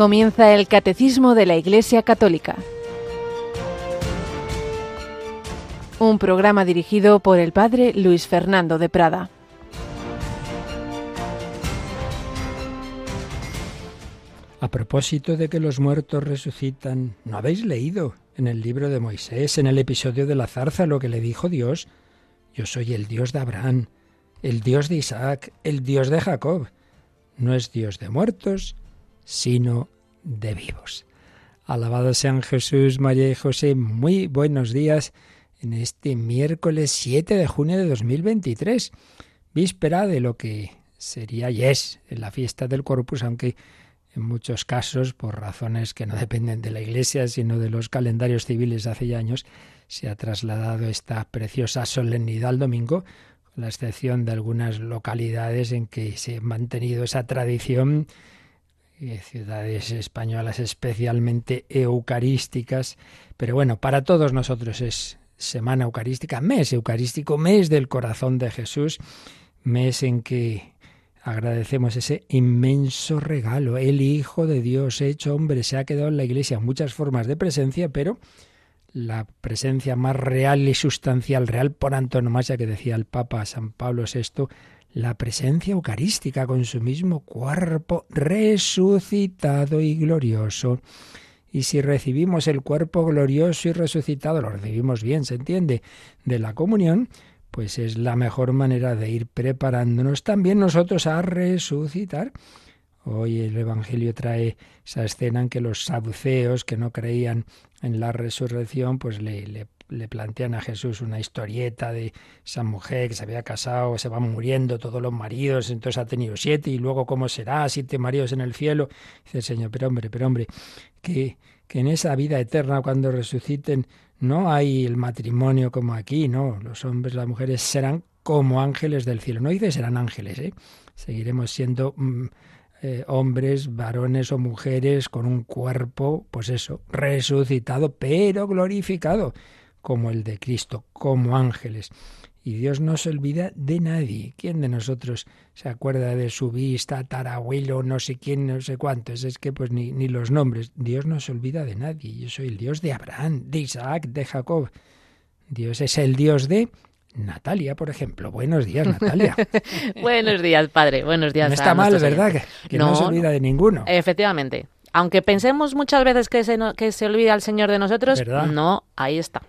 Comienza el Catecismo de la Iglesia Católica. Un programa dirigido por el Padre Luis Fernando de Prada. A propósito de que los muertos resucitan, ¿no habéis leído en el libro de Moisés, en el episodio de la zarza, lo que le dijo Dios? Yo soy el Dios de Abraham, el Dios de Isaac, el Dios de Jacob. No es Dios de muertos, sino de vivos. Alabado sean Jesús, María y José. Muy buenos días en este miércoles 7 de junio de 2023, víspera de lo que sería y es la fiesta del Corpus, aunque en muchos casos, por razones que no dependen de la Iglesia, sino de los calendarios civiles hace ya años, se ha trasladado esta preciosa solemnidad al domingo, con la excepción de algunas localidades en que se ha mantenido esa tradición ciudades españolas especialmente eucarísticas, pero bueno, para todos nosotros es semana eucarística, mes eucarístico, mes del corazón de Jesús, mes en que agradecemos ese inmenso regalo, el Hijo de Dios hecho hombre, se ha quedado en la iglesia. Muchas formas de presencia, pero la presencia más real y sustancial, real por antonomasia que decía el Papa San Pablo VI, la presencia eucarística con su mismo cuerpo resucitado y glorioso. Y si recibimos el cuerpo glorioso y resucitado, lo recibimos bien, se entiende, de la comunión, pues es la mejor manera de ir preparándonos también nosotros a resucitar. Hoy el Evangelio trae esa escena en que los saduceos que no creían en la resurrección, pues le, le le plantean a Jesús una historieta de esa mujer que se había casado, se van muriendo todos los maridos, entonces ha tenido siete y luego cómo será, siete maridos en el cielo. Dice el Señor, pero hombre, pero hombre, que, que en esa vida eterna cuando resuciten no hay el matrimonio como aquí, no, los hombres, las mujeres serán como ángeles del cielo. No dice serán ángeles, ¿eh? Seguiremos siendo... Mm, eh, hombres, varones o mujeres con un cuerpo, pues eso, resucitado, pero glorificado como el de Cristo, como ángeles. Y Dios no se olvida de nadie. ¿Quién de nosotros se acuerda de su vista, tarabuelo, no sé quién, no sé cuántos? Es que pues ni, ni los nombres. Dios no se olvida de nadie. Yo soy el Dios de Abraham, de Isaac, de Jacob. Dios es el Dios de Natalia, por ejemplo. Buenos días, Natalia. Buenos días, padre. Buenos días. No está mal, ¿verdad? Que, no, se olvida de ninguno. Efectivamente. Aunque pensemos muchas veces que se, que se olvida el Señor de nosotros, no, ahí está.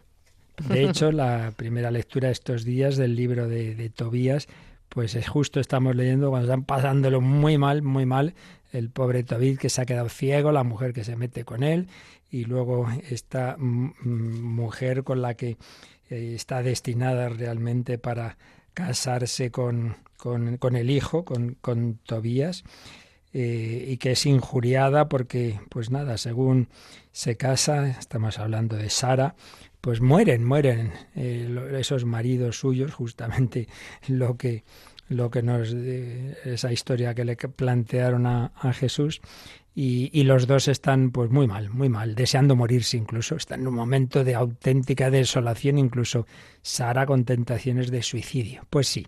De hecho, la primera lectura estos días del libro de, Tobías, pues es justo estamos leyendo cuando están pasándolo muy mal, muy mal, el pobre Tobit que se ha quedado ciego, la mujer que se mete con él, y luego esta mujer con la que eh, está destinada realmente para casarse con, con, el hijo, con, con Tobías. Eh, y que es injuriada porque, pues nada, según se casa, estamos hablando de Sara, pues mueren, mueren eh, esos maridos suyos, justamente lo que lo que nos esa historia que le plantearon a, Jesús y, y, los dos están pues muy mal, muy mal, deseando morirse incluso, están en un momento de auténtica desolación, incluso Sara con tentaciones de suicidio. Pues sí,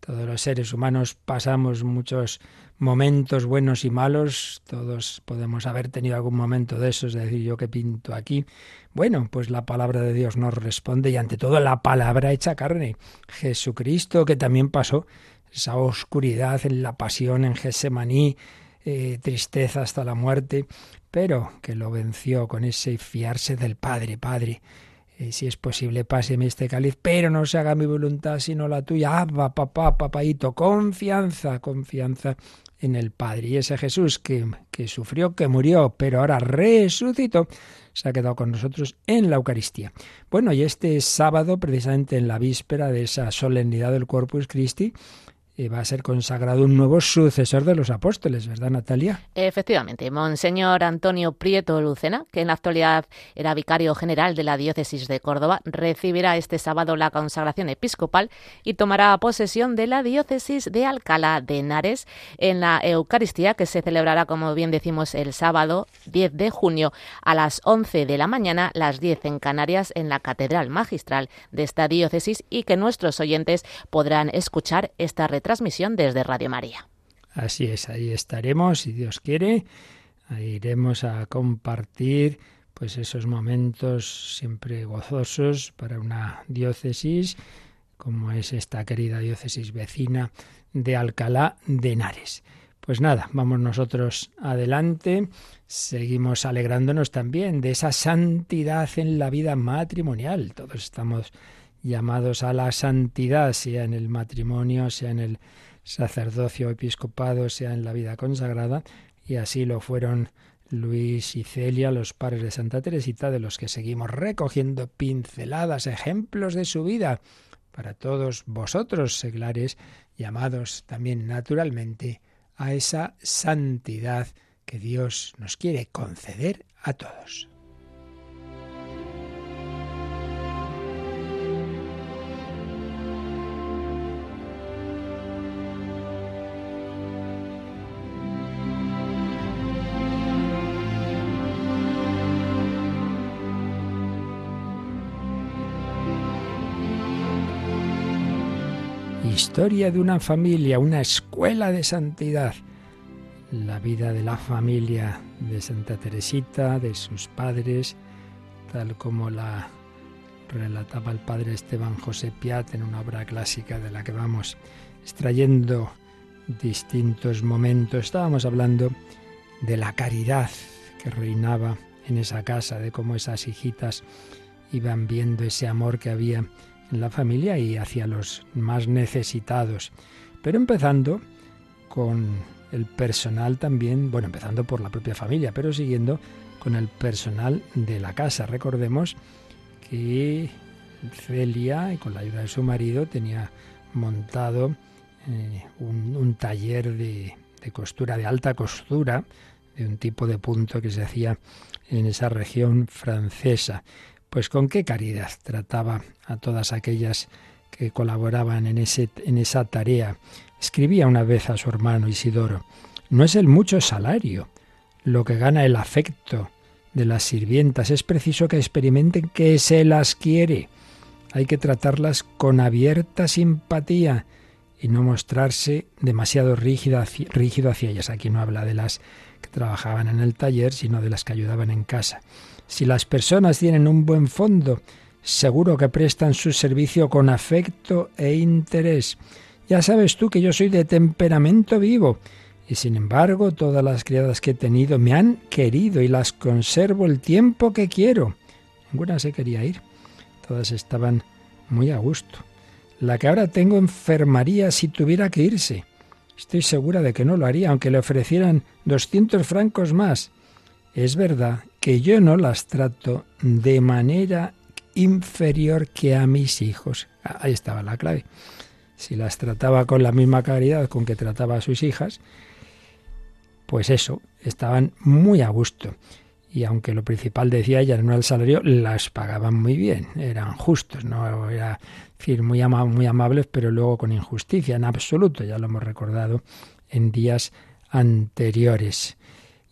todos los seres humanos pasamos muchos momentos buenos y malos, todos podemos haber tenido algún momento de esos, de decir yo que pinto aquí. Bueno, pues la palabra de Dios nos responde y ante todo la palabra hecha carne, Jesucristo que también pasó esa oscuridad en la pasión en Gesemaní, eh, tristeza hasta la muerte, pero que lo venció con ese fiarse del Padre, Padre. Eh, si es posible, páseme este cáliz, pero no se haga mi voluntad sino la tuya. Abba, papá, papaito, confianza, confianza en el Padre. Y ese Jesús que, que sufrió, que murió, pero ahora resucitó, se ha quedado con nosotros en la Eucaristía. Bueno, y este sábado, precisamente en la víspera de esa solemnidad del Corpus Christi, va a ser consagrado un nuevo sucesor de los apóstoles, ¿verdad, Natalia? Efectivamente, Monseñor Antonio Prieto Lucena, que en la actualidad era vicario general de la diócesis de Córdoba, recibirá este sábado la consagración episcopal y tomará posesión de la diócesis de Alcalá de Henares en la Eucaristía que se celebrará, como bien decimos, el sábado 10 de junio a las 11 de la mañana, las 10 en Canarias, en la Catedral Magistral de esta diócesis y que nuestros oyentes podrán escuchar esta transmisión desde Radio María. Así es, ahí estaremos, si Dios quiere, iremos a compartir pues esos momentos siempre gozosos para una diócesis como es esta querida diócesis vecina de Alcalá de Henares. Pues nada, vamos nosotros adelante, seguimos alegrándonos también de esa santidad en la vida matrimonial. Todos estamos llamados a la santidad, sea en el matrimonio, sea en el sacerdocio episcopado, sea en la vida consagrada, y así lo fueron Luis y Celia, los padres de Santa Teresita, de los que seguimos recogiendo pinceladas, ejemplos de su vida, para todos vosotros, seglares, llamados también naturalmente a esa santidad que Dios nos quiere conceder a todos. Historia de una familia, una escuela de santidad. La vida de la familia de Santa Teresita, de sus padres, tal como la relataba el padre Esteban José Piat en una obra clásica de la que vamos extrayendo distintos momentos. Estábamos hablando de la caridad que reinaba en esa casa, de cómo esas hijitas iban viendo ese amor que había la familia y hacia los más necesitados. Pero empezando con el personal también, bueno, empezando por la propia familia, pero siguiendo con el personal de la casa. Recordemos que Celia, con la ayuda de su marido, tenía montado eh, un, taller de, de costura, de alta costura, de un tipo de punto que se hacía en esa región francesa. Pues con qué caridad trataba a todas aquellas que colaboraban en, ese, en esa tarea. Escribía una vez a su hermano Isidoro, no es el mucho salario lo que gana el afecto de las sirvientas, es preciso que experimenten que se las quiere. Hay que tratarlas con abierta simpatía y no mostrarse demasiado rígido, rígido hacia ellas. Aquí no habla de las que trabajaban en el taller, sino de las que ayudaban en casa. Si las personas tienen un buen fondo, seguro que prestan su servicio con afecto e interés. Ya sabes tú que yo soy de temperamento vivo, y sin embargo todas las criadas que he tenido me han querido y las conservo el tiempo que quiero. Ninguna se quería ir, todas estaban muy a gusto. La que ahora tengo enfermaría si tuviera que irse. Estoy segura de que no lo haría, aunque le ofrecieran doscientos francos más. Es verdad que yo no las trato de manera inferior que a mis hijos. Ah, ahí estaba la clave. Si las trataba con la misma caridad con que trataba a sus hijas, pues eso, estaban muy a gusto. Y aunque lo principal decía ella no era el salario, las pagaban muy bien, eran justos, no era decir, muy, muy amables, pero luego con injusticia, en absoluto, ya lo hemos recordado en días anteriores.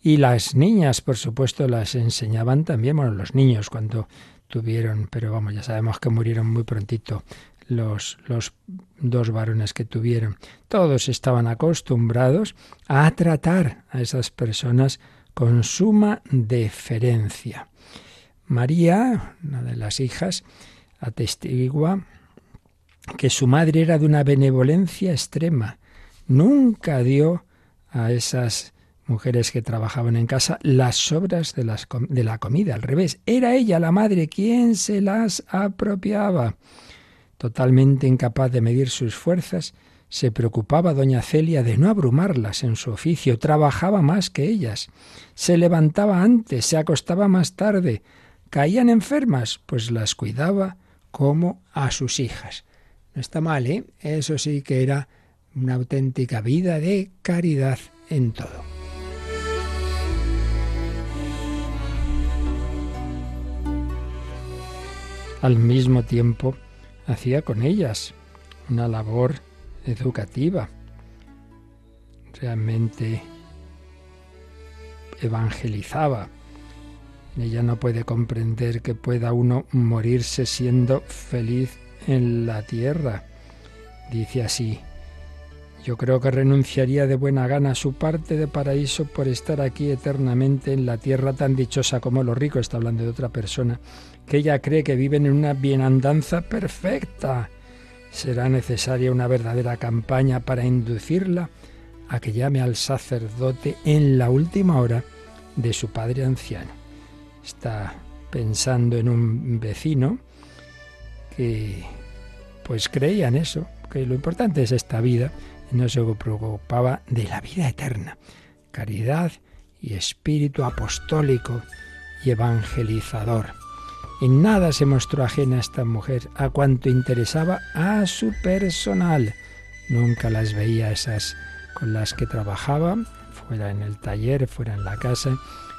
Y las niñas, por supuesto, las enseñaban también, bueno, los niños cuando tuvieron, pero vamos, ya sabemos que murieron muy prontito los, los dos varones que tuvieron. Todos estaban acostumbrados a tratar a esas personas con suma deferencia. María, una de las hijas, atestigua que su madre era de una benevolencia extrema. Nunca dio a esas mujeres que trabajaban en casa las sobras de, las, de la comida. Al revés, era ella, la madre, quien se las apropiaba. Totalmente incapaz de medir sus fuerzas, se preocupaba doña Celia de no abrumarlas en su oficio, trabajaba más que ellas, se levantaba antes, se acostaba más tarde, caían enfermas, pues las cuidaba como a sus hijas. No está mal, ¿eh? Eso sí que era una auténtica vida de caridad en todo. Al mismo tiempo hacía con ellas una labor educativa. Realmente evangelizaba. Ella no puede comprender que pueda uno morirse siendo feliz en la tierra. Dice así, Yo creo que renunciaría de buena gana a su parte de paraíso por estar aquí eternamente en la tierra tan dichosa como los ricos, está hablando de otra persona, que ella cree que viven en una bienandanza perfecta. Será necesaria una verdadera campaña para inducirla a que llame al sacerdote en la última hora de su padre anciano. Está pensando en un vecino que pues creía en eso, que lo importante es esta vida y no se preocupaba de la vida eterna, caridad y espíritu apostólico y evangelizador. En nada se mostró ajena a esta mujer, a cuanto interesaba a su personal. Nunca las veía esas con las que trabajaba, fuera en el taller, fuera en la casa,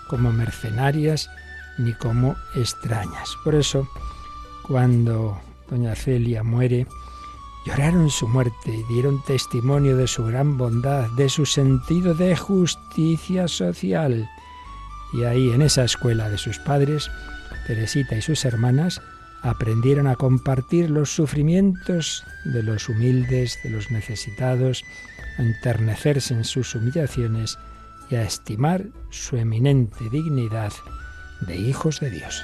como mercenarias ni como extrañas. Por eso, cuando doña Celia muere, lloraron su muerte y dieron testimonio de su gran bondad, de su sentido de justicia social. Y ahí, en esa escuela de sus padres, Teresita y sus hermanas aprendieron a compartir los sufrimientos de los humildes, de los necesitados, a enternecerse en sus humillaciones y a estimar su eminente dignidad de hijos de Dios.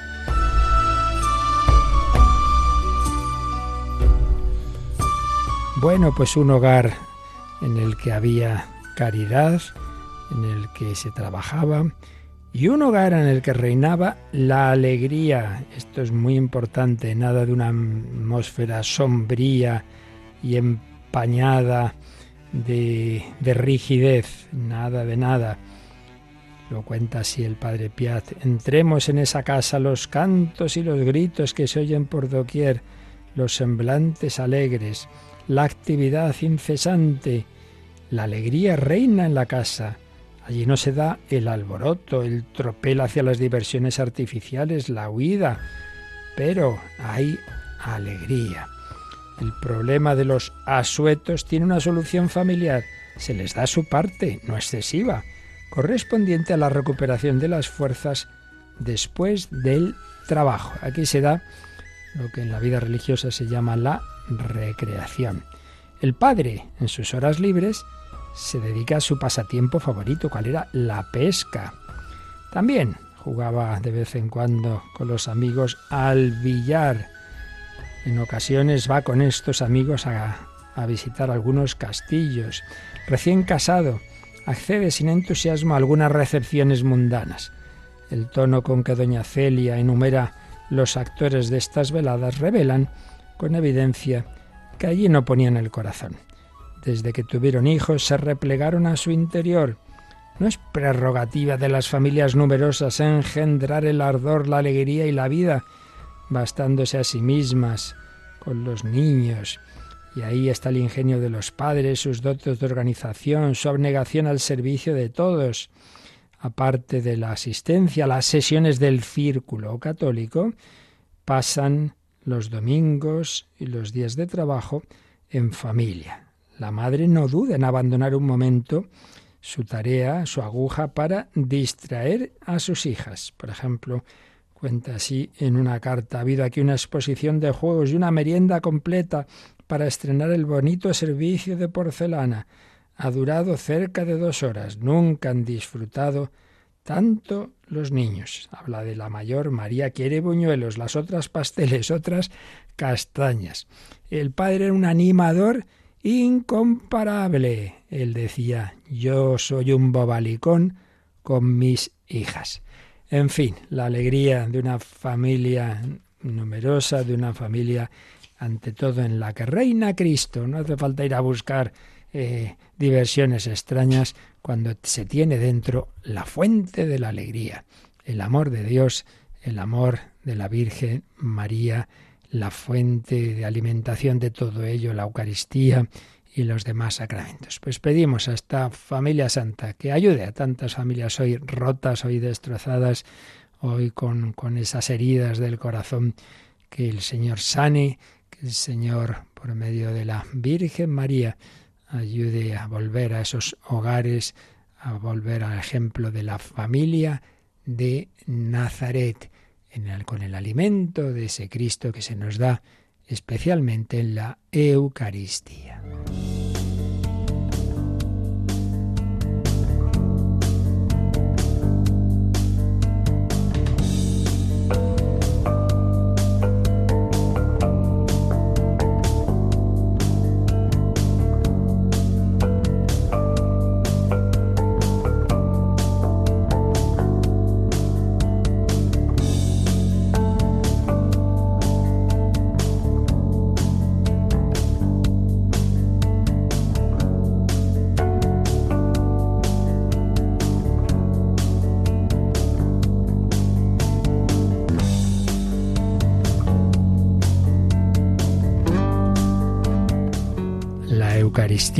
Bueno, pues un hogar en el que había caridad, en el que se trabajaba, y un hogar en el que reinaba la alegría. Esto es muy importante, nada de una atmósfera sombría y empañada de, de rigidez, nada de nada. Lo cuenta así el padre Piat. Entremos en esa casa los cantos y los gritos que se oyen por doquier, los semblantes alegres, la actividad incesante, la alegría reina en la casa. Allí no se da el alboroto, el tropel hacia las diversiones artificiales, la huida, pero hay alegría. El problema de los asuetos tiene una solución familiar. Se les da su parte, no excesiva, correspondiente a la recuperación de las fuerzas después del trabajo. Aquí se da lo que en la vida religiosa se llama la recreación. El padre, en sus horas libres, se dedica a su pasatiempo favorito, cual era la pesca. También jugaba de vez en cuando con los amigos al billar. En ocasiones va con estos amigos a, a visitar algunos castillos. Recién casado, accede sin entusiasmo a algunas recepciones mundanas. El tono con que doña Celia enumera los actores de estas veladas revelan con evidencia que allí no ponían el corazón. Desde que tuvieron hijos se replegaron a su interior. No es prerrogativa de las familias numerosas engendrar el ardor, la alegría y la vida, bastándose a sí mismas con los niños. Y ahí está el ingenio de los padres, sus dotes de organización, su abnegación al servicio de todos. Aparte de la asistencia las sesiones del círculo católico, pasan los domingos y los días de trabajo en familia. La madre no duda en abandonar un momento su tarea, su aguja, para distraer a sus hijas. Por ejemplo, cuenta así en una carta, ha habido aquí una exposición de juegos y una merienda completa para estrenar el bonito servicio de porcelana. Ha durado cerca de dos horas. Nunca han disfrutado tanto los niños. Habla de la mayor, María quiere buñuelos, las otras pasteles, otras castañas. El padre era un animador incomparable. Él decía, yo soy un bobalicón con mis hijas. En fin, la alegría de una familia numerosa, de una familia ante todo en la que reina Cristo. No hace falta ir a buscar eh, diversiones extrañas cuando se tiene dentro la fuente de la alegría, el amor de Dios, el amor de la Virgen María, la fuente de alimentación de todo ello, la Eucaristía y los demás sacramentos. Pues pedimos a esta familia santa que ayude a tantas familias hoy rotas, hoy destrozadas, hoy con, con esas heridas del corazón, que el Señor sane, que el Señor, por medio de la Virgen María, ayude a volver a esos hogares, a volver al ejemplo de la familia de Nazaret, en el, con el alimento de ese Cristo que se nos da especialmente en la Eucaristía.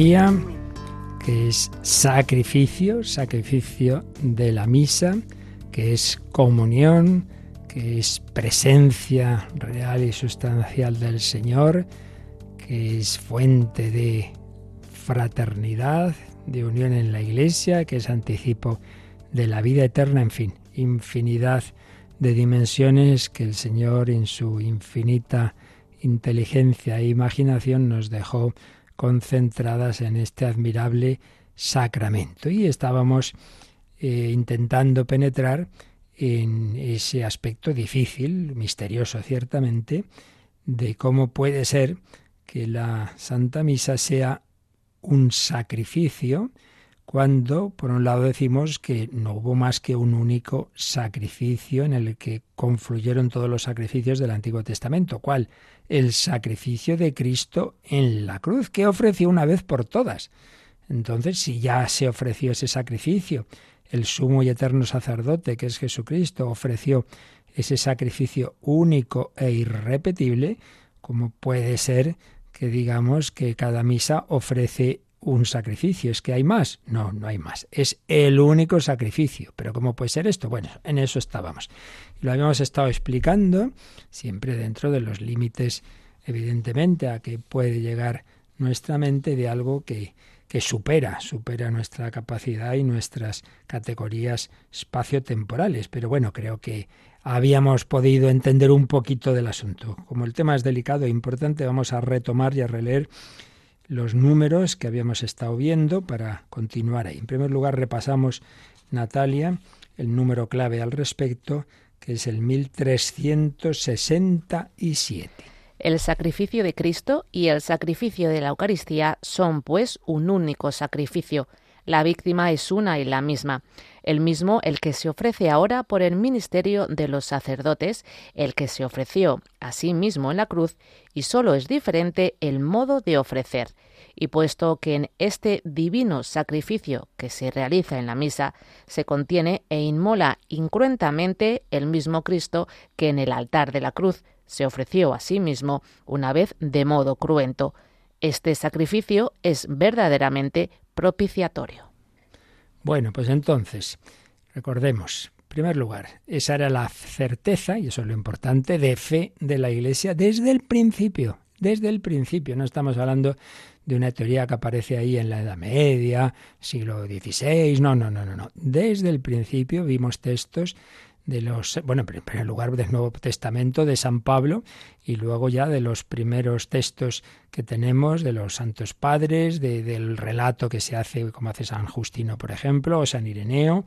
Que es sacrificio, sacrificio de la misa, que es comunión, que es presencia real y sustancial del Señor, que es fuente de fraternidad, de unión en la Iglesia, que es anticipo de la vida eterna, en fin, infinidad de dimensiones que el Señor en su infinita inteligencia e imaginación nos dejó concentradas en este admirable sacramento. Y estábamos eh, intentando penetrar en ese aspecto difícil, misterioso ciertamente, de cómo puede ser que la Santa Misa sea un sacrificio cuando, por un lado, decimos que no hubo más que un único sacrificio en el que confluyeron todos los sacrificios del Antiguo Testamento. ¿Cuál? El sacrificio de Cristo en la cruz, que ofreció una vez por todas. Entonces, si ya se ofreció ese sacrificio, el sumo y eterno sacerdote, que es Jesucristo, ofreció ese sacrificio único e irrepetible, ¿cómo puede ser que digamos que cada misa ofrece un sacrificio. ¿Es que hay más? No, no hay más. Es el único sacrificio. ¿Pero cómo puede ser esto? Bueno, en eso estábamos. Lo habíamos estado explicando, siempre dentro de los límites, evidentemente, a que puede llegar nuestra mente de algo que, que supera, supera nuestra capacidad y nuestras categorías espaciotemporales. Pero bueno, creo que habíamos podido entender un poquito del asunto. Como el tema es delicado e importante, vamos a retomar y a releer los números que habíamos estado viendo para continuar ahí. En primer lugar, repasamos, Natalia, el número clave al respecto, que es el 1367. El sacrificio de Cristo y el sacrificio de la Eucaristía son, pues, un único sacrificio. La víctima es una y la misma el mismo el que se ofrece ahora por el ministerio de los sacerdotes, el que se ofreció a sí mismo en la cruz, y sólo es diferente el modo de ofrecer. Y puesto que en este divino sacrificio que se realiza en la misa se contiene e inmola incruentamente el mismo Cristo que en el altar de la cruz se ofreció a sí mismo una vez de modo cruento, este sacrificio es verdaderamente propiciatorio. Bueno, pues entonces, recordemos, en primer lugar, esa era la certeza, y eso es lo importante, de fe de la Iglesia desde el principio, desde el principio. No estamos hablando de una teoría que aparece ahí en la Edad Media, siglo XVI, no, no, no, no, no. Desde el principio vimos textos de los, bueno, en primer lugar del Nuevo Testamento de San Pablo y luego ya de los primeros textos que tenemos de los santos padres, del relato que se hace, como hace San Justino, por ejemplo, o San Ireneo,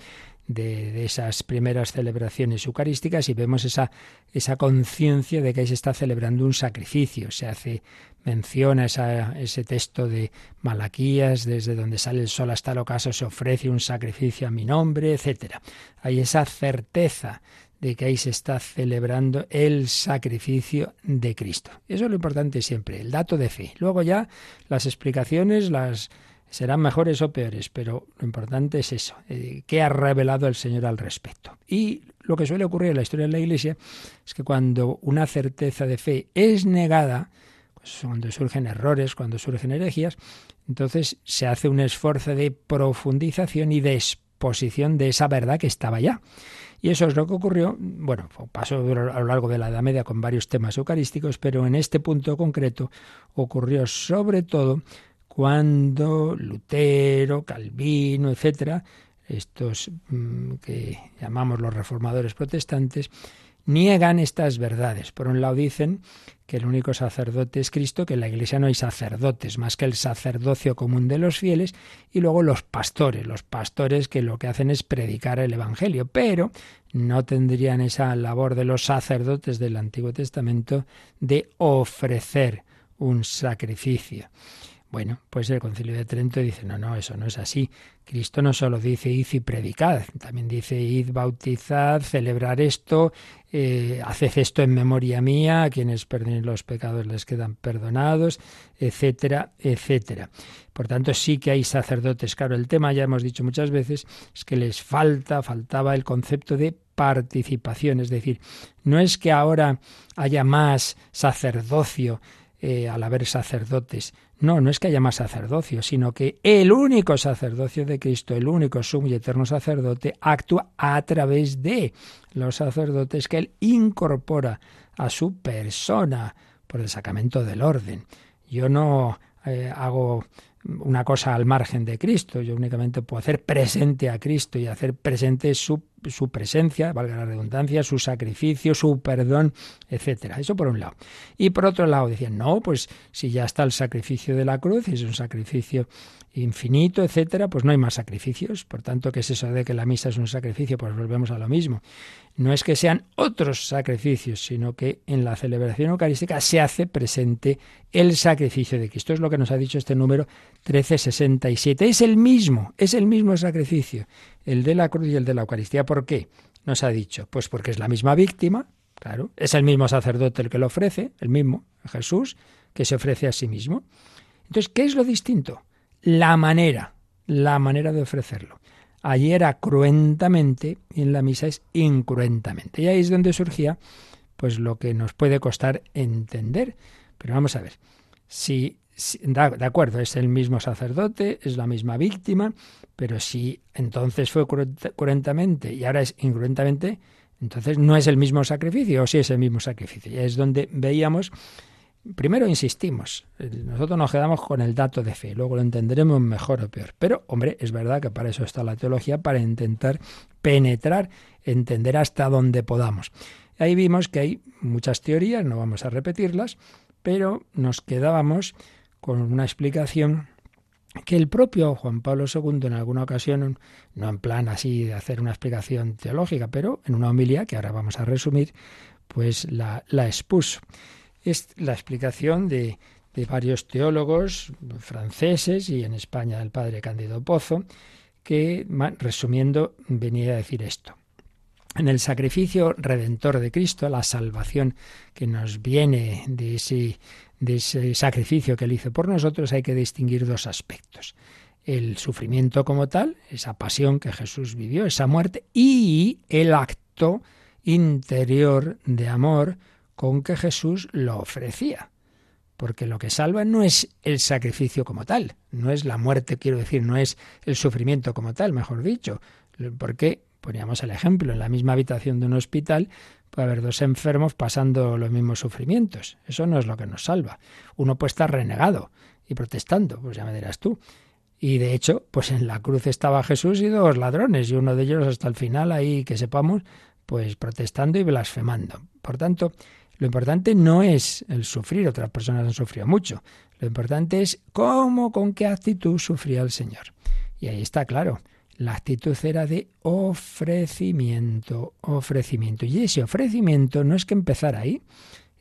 de, esas primeras celebraciones eucarísticas y vemos esa, esa conciencia de que ahí se está celebrando un sacrificio. Se hace mención a ese texto de Malaquías, desde donde sale el sol hasta el ocaso se ofrece un sacrificio a mi nombre, etcétera. Hay esa certeza de que ahí se está celebrando el sacrificio de Cristo. Eso es lo importante siempre, el dato de fe. Luego ya las explicaciones, las serán mejores o peores, pero lo importante es eso, eh, qué ha revelado el Señor al respecto. Y lo que suele ocurrir en la historia de la Iglesia es que cuando una certeza de fe es negada, pues cuando surgen errores, cuando surgen herejías, entonces se hace un esfuerzo de profundización y de exposición de esa verdad que estaba ya. Y eso es lo que ocurrió, bueno, pasó a lo largo de la Edad Media con varios temas eucarísticos, pero en este punto concreto ocurrió sobre todo cuando Lutero, Calvino, etcétera, estos mm, que llamamos los reformadores protestantes, niegan estas verdades. Por un lado dicen que el único sacerdote es Cristo, que en la Iglesia no hay sacerdotes, más que el sacerdocio común de los fieles, y luego los pastores, los pastores que lo que hacen es predicar el Evangelio, pero no tendrían esa labor de los sacerdotes del Antiguo Testamento de ofrecer un sacrificio. Bueno, pues el Concilio de Trento dice, no, no, eso no es así. Cristo no solo dice id y predicad, también dice id, bautizad, celebrar esto, eh, haced esto en memoria mía, a quienes perdonen los pecados les quedan perdonados, etcétera, etcétera. Por tanto, sí que hay sacerdotes. Claro, el tema, ya hemos dicho muchas veces, es que les falta, faltaba el concepto de participación. Es decir, no es que ahora haya más sacerdocio, eh, al haber sacerdotes. No, no es que haya más sacerdocio, sino que el único sacerdocio de Cristo, el único sumo y eterno sacerdote, actúa a través de los sacerdotes que él incorpora a su persona por el sacramento del orden. Yo no eh, hago una cosa al margen de Cristo, yo únicamente puedo hacer presente a Cristo y hacer presente su su presencia, valga la redundancia, su sacrificio, su perdón, etcétera. Eso por un lado. Y por otro lado decían, no, pues si ya está el sacrificio de la cruz, es un sacrificio infinito, etcétera, pues no hay más sacrificios. Por tanto, ¿qué es eso de que la misa es un sacrificio? Pues volvemos a lo mismo. No es que sean otros sacrificios, sino que en la celebración eucarística se hace presente el sacrificio de Cristo. Es lo que nos ha dicho este número 1367. Es el mismo, es el mismo sacrificio el de la cruz y el de la Eucaristía. ¿Por qué? Nos ha dicho, pues porque es la misma víctima, claro, es el mismo sacerdote el que lo ofrece, el mismo, Jesús, que se ofrece a sí mismo. Entonces, ¿qué es lo distinto? La manera, la manera de ofrecerlo. Allí era cruentamente y en la misa es incruentamente. Y ahí es donde surgía pues lo que nos puede costar entender. Pero vamos a ver, si de acuerdo, es el mismo sacerdote, es la misma víctima, pero si entonces fue cruentamente y ahora es incruentamente, entonces no es el mismo sacrificio o sí es el mismo sacrificio. Y es donde veíamos, primero insistimos, nosotros nos quedamos con el dato de fe, luego lo entenderemos mejor o peor. Pero, hombre, es verdad que para eso está la teología, para intentar penetrar, entender hasta donde podamos. Ahí vimos que hay muchas teorías, no vamos a repetirlas, pero nos quedábamos con una explicación que el propio Juan Pablo II en alguna ocasión, no en plan así de hacer una explicación teológica, pero en una homilía que ahora vamos a resumir, pues la, la expuso. Es la explicación de, de varios teólogos franceses y en España del padre Cándido Pozo, que, resumiendo, venía a decir esto. En el sacrificio redentor de Cristo, la salvación que nos viene de ese de ese sacrificio que él hizo por nosotros, hay que distinguir dos aspectos. El sufrimiento como tal, esa pasión que Jesús vivió, esa muerte, y el acto interior de amor con que Jesús lo ofrecía. Porque lo que salva no es el sacrificio como tal, no es la muerte, quiero decir, no es el sufrimiento como tal, mejor dicho. Porque poníamos el ejemplo, en la misma habitación de un hospital puede haber dos enfermos pasando los mismos sufrimientos. Eso no es lo que nos salva. Uno puede estar renegado y protestando, pues ya me dirás tú. Y de hecho, pues en la cruz estaba Jesús y dos ladrones, y uno de ellos hasta el final, ahí que sepamos, pues protestando y blasfemando. Por tanto, lo importante no es el sufrir, otras personas han sufrido mucho. Lo importante es cómo, con qué actitud sufría el Señor. Y ahí está claro. La actitud era de ofrecimiento, ofrecimiento. Y ese ofrecimiento no es que empezara ahí,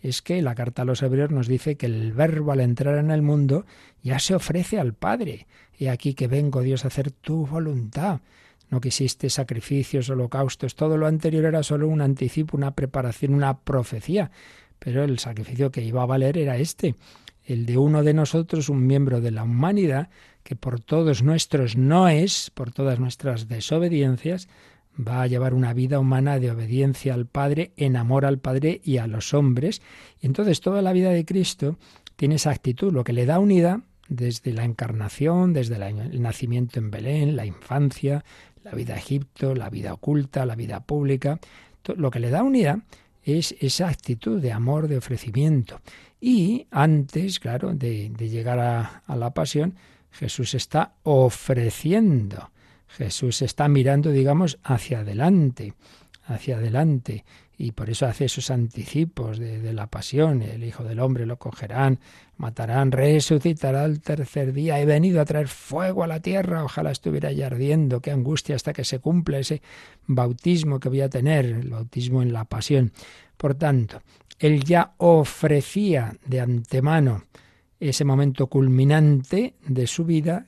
es que la carta a los hebreos nos dice que el verbo al entrar en el mundo ya se ofrece al Padre. Y aquí que vengo, Dios, a hacer tu voluntad. No quisiste sacrificios, holocaustos, todo lo anterior era solo un anticipo, una preparación, una profecía. Pero el sacrificio que iba a valer era este, el de uno de nosotros, un miembro de la humanidad, que por todos nuestros noes, por todas nuestras desobediencias, va a llevar una vida humana de obediencia al Padre, en amor al Padre y a los hombres. Y entonces toda la vida de Cristo tiene esa actitud, lo que le da unidad desde la encarnación, desde el nacimiento en Belén, la infancia, la vida a Egipto, la vida oculta, la vida pública. Lo que le da unidad es esa actitud de amor, de ofrecimiento. Y antes, claro, de, llegar a la pasión, Jesús está ofreciendo. Jesús está mirando, digamos, hacia adelante, hacia adelante. Y por eso hace esos anticipos de, la pasión. El Hijo del Hombre lo cogerán, matarán, resucitará al tercer día. He venido a traer fuego a la tierra. Ojalá estuviera ya ardiendo. Qué angustia hasta que se cumpla ese bautismo que voy a tener, el bautismo en la pasión. Por tanto, Él ya ofrecía de antemano ese momento culminante de su vida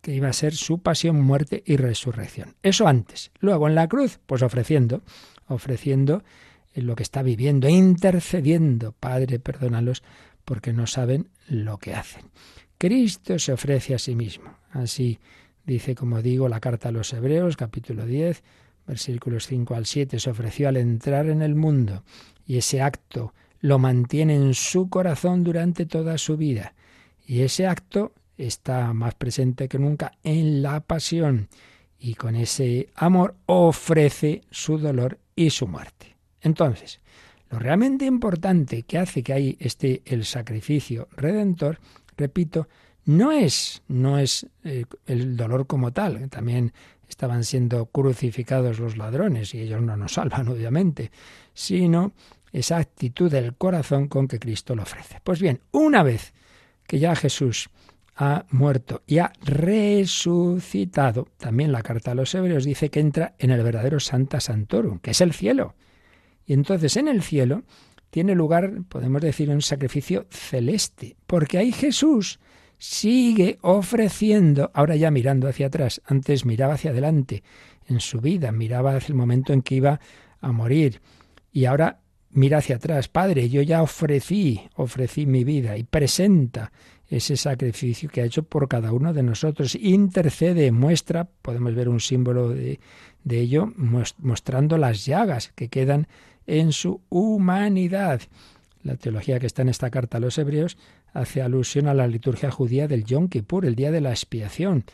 que iba a ser su pasión, muerte y resurrección. Eso antes. Luego en la cruz, pues ofreciendo, ofreciendo lo que está viviendo, intercediendo. Padre, perdónalos porque no saben lo que hacen. Cristo se ofrece a sí mismo. Así dice, como digo, la carta a los Hebreos, capítulo 10, versículos 5 al 7, se ofreció al entrar en el mundo y ese acto lo mantiene en su corazón durante toda su vida. Y ese acto está más presente que nunca en la pasión y con ese amor ofrece su dolor y su muerte. Entonces, lo realmente importante que hace que ahí esté el sacrificio redentor, repito, no es, no es eh, el dolor como tal, también estaban siendo crucificados los ladrones y ellos no nos salvan, obviamente, sino esa actitud del corazón con que Cristo lo ofrece. Pues bien, una vez que ya Jesús ha muerto y ha resucitado, también la carta a los hebreos dice que entra en el verdadero Santa Santorum, que es el cielo. Y entonces en el cielo tiene lugar, podemos decir, un sacrificio celeste, porque ahí Jesús sigue ofreciendo, ahora ya mirando hacia atrás, antes miraba hacia adelante en su vida, miraba hacia el momento en que iba a morir, y ahora mira hacia atrás, Padre, yo ya ofrecí, ofrecí mi vida y presenta ese sacrificio que ha hecho por cada uno de nosotros, intercede, muestra, podemos ver un símbolo de, de ello, mostrando las llagas que quedan en su humanidad. La teología que está en esta carta a los hebreos hace alusión a la liturgia judía del Yom Kippur, el día de la expiación.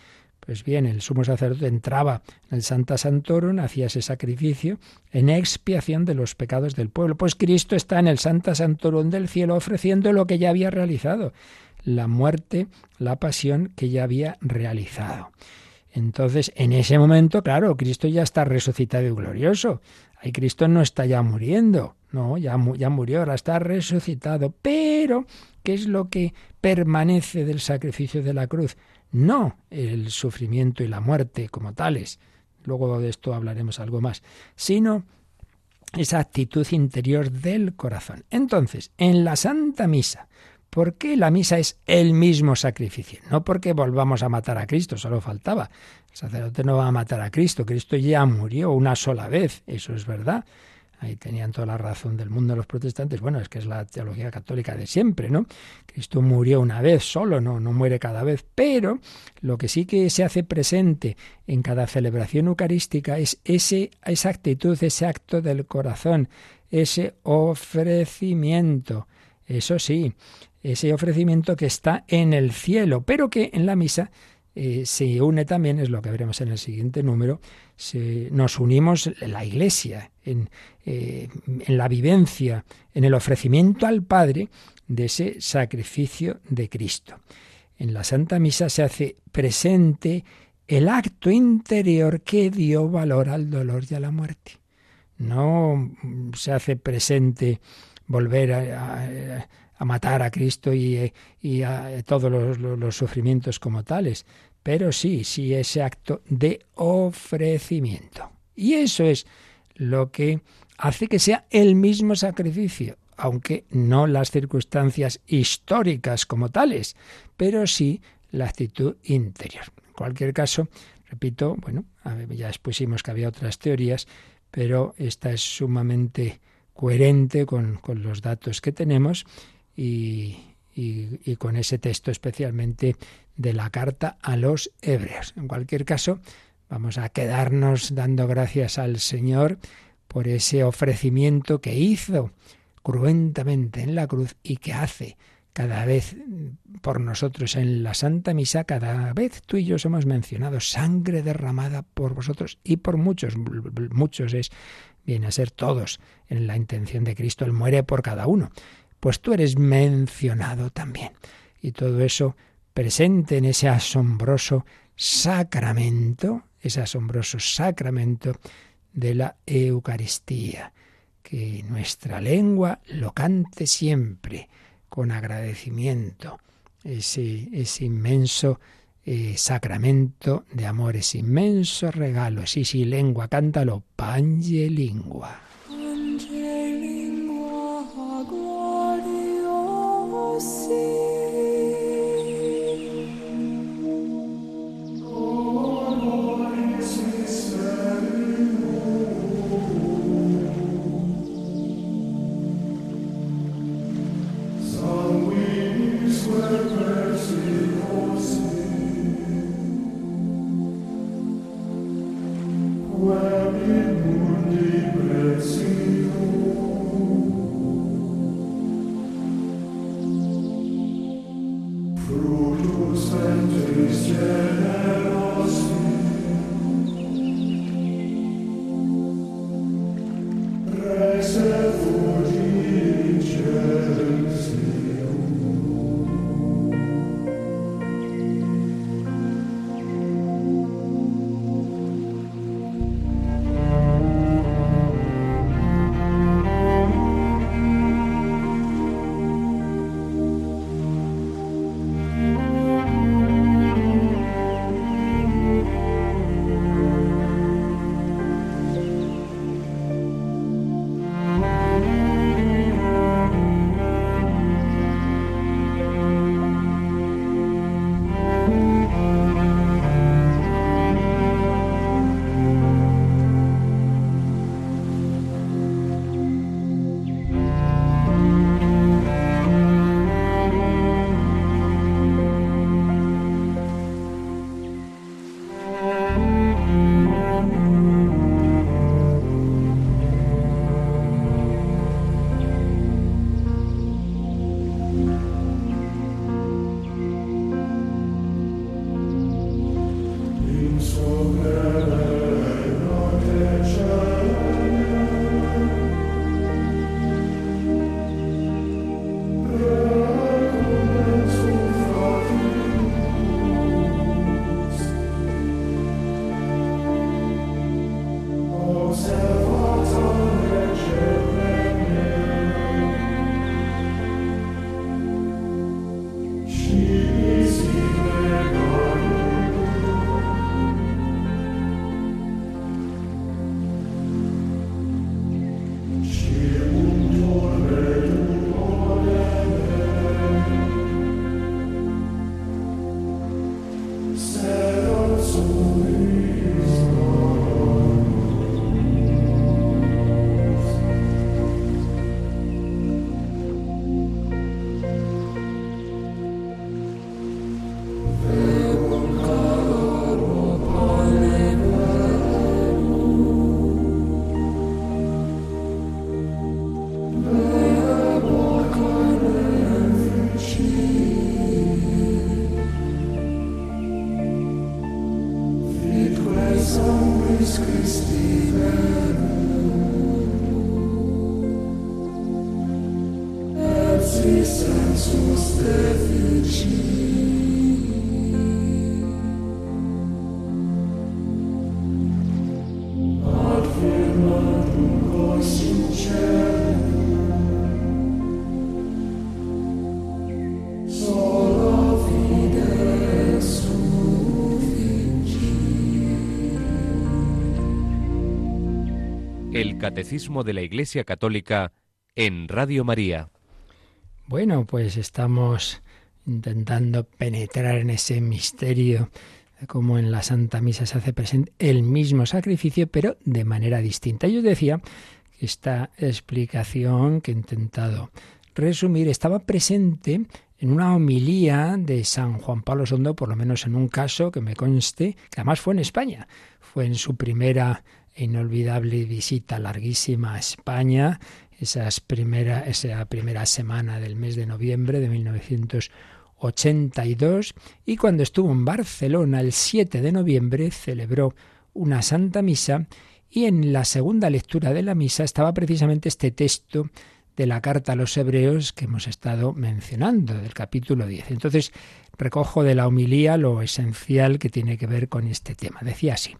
Pues bien, el sumo sacerdote entraba en el Santa Santorum, hacía ese sacrificio en expiación de los pecados del pueblo. Pues Cristo está en el Santa Santorum del cielo ofreciendo lo que ya había realizado, la muerte, la pasión que ya había realizado. Entonces, en ese momento, claro, Cristo ya está resucitado y glorioso. Ahí Cristo no está ya muriendo, no, ya, ya murió, ahora está resucitado. Pero, ¿qué es lo que permanece del sacrificio de la cruz? No el sufrimiento y la muerte como tales, luego de esto hablaremos algo más, sino esa actitud interior del corazón. Entonces, en la Santa Misa, ¿Por qué la misa es el mismo sacrificio? No porque volvamos a matar a Cristo, solo faltaba. El sacerdote no va a matar a Cristo, Cristo ya murió una sola vez, eso es verdad. Ahí tenían toda la razón del mundo los protestantes. Bueno, es que es la teología católica de siempre, ¿no? Cristo murió una vez solo, no, no muere cada vez. Pero lo que sí que se hace presente en cada celebración eucarística es ese, esa actitud, ese acto del corazón, ese ofrecimiento. Eso sí, ese ofrecimiento que está en el cielo, pero que en la misa eh, se une también, es lo que veremos en el siguiente número, nos unimos la Iglesia, en, eh, en la vivencia, en el ofrecimiento al Padre de ese sacrificio de Cristo. En la Santa Misa se hace presente el acto interior que dio valor al dolor y a la muerte. No se hace presente volver a, matar a Cristo y, y a todos los, sufrimientos como tales, pero sí, sí ese acto de ofrecimiento. Y eso es lo que hace que sea el mismo sacrificio, aunque no las circunstancias históricas como tales, pero sí la actitud interior. En cualquier caso, repito, bueno, ya expusimos que había otras teorías, pero esta es sumamente coherente con, con los datos que tenemos y, con ese texto especialmente de la carta a los hebreos. En cualquier caso, vamos a quedarnos dando gracias al Señor por ese ofrecimiento que hizo cruentamente en la cruz y que hace cada vez por nosotros en la Santa Misa, cada vez tú y yo hemos mencionado sangre derramada por vosotros y por muchos, muchos es, viene a ser todos en la intención de Cristo, Él muere por cada uno. Pues tú eres mencionado también. Y todo eso presente en ese asombroso sacramento, ese asombroso sacramento de la Eucaristía. Que nuestra lengua lo cante siempre con agradecimiento, ese, ese inmenso eh, sacramento de amor, ese inmenso regalo. Sí, sí, lengua, cántalo, pange lingua. Pange lingua Catecismo de la Iglesia Católica en Radio María. Bueno, pues estamos intentando penetrar en ese misterio de cómo en la Santa Misa se hace presente el mismo sacrificio, pero de manera distinta. Yo decía que esta explicación que he intentado resumir estaba presente en una homilía de San Juan Pablo II, por lo menos en un caso que me conste, que además fue en España. Fue en su primera inolvidable visita larguísima a España, esas esa primera semana del mes de noviembre de 1982, y cuando estuvo en Barcelona el 7 de noviembre celebró una Santa Misa y en la segunda lectura de la misa estaba precisamente este texto de la carta a los hebreos que hemos estado mencionando, del capítulo 10. Entonces, recojo de la homilía lo esencial que tiene que ver con este tema. Decía así,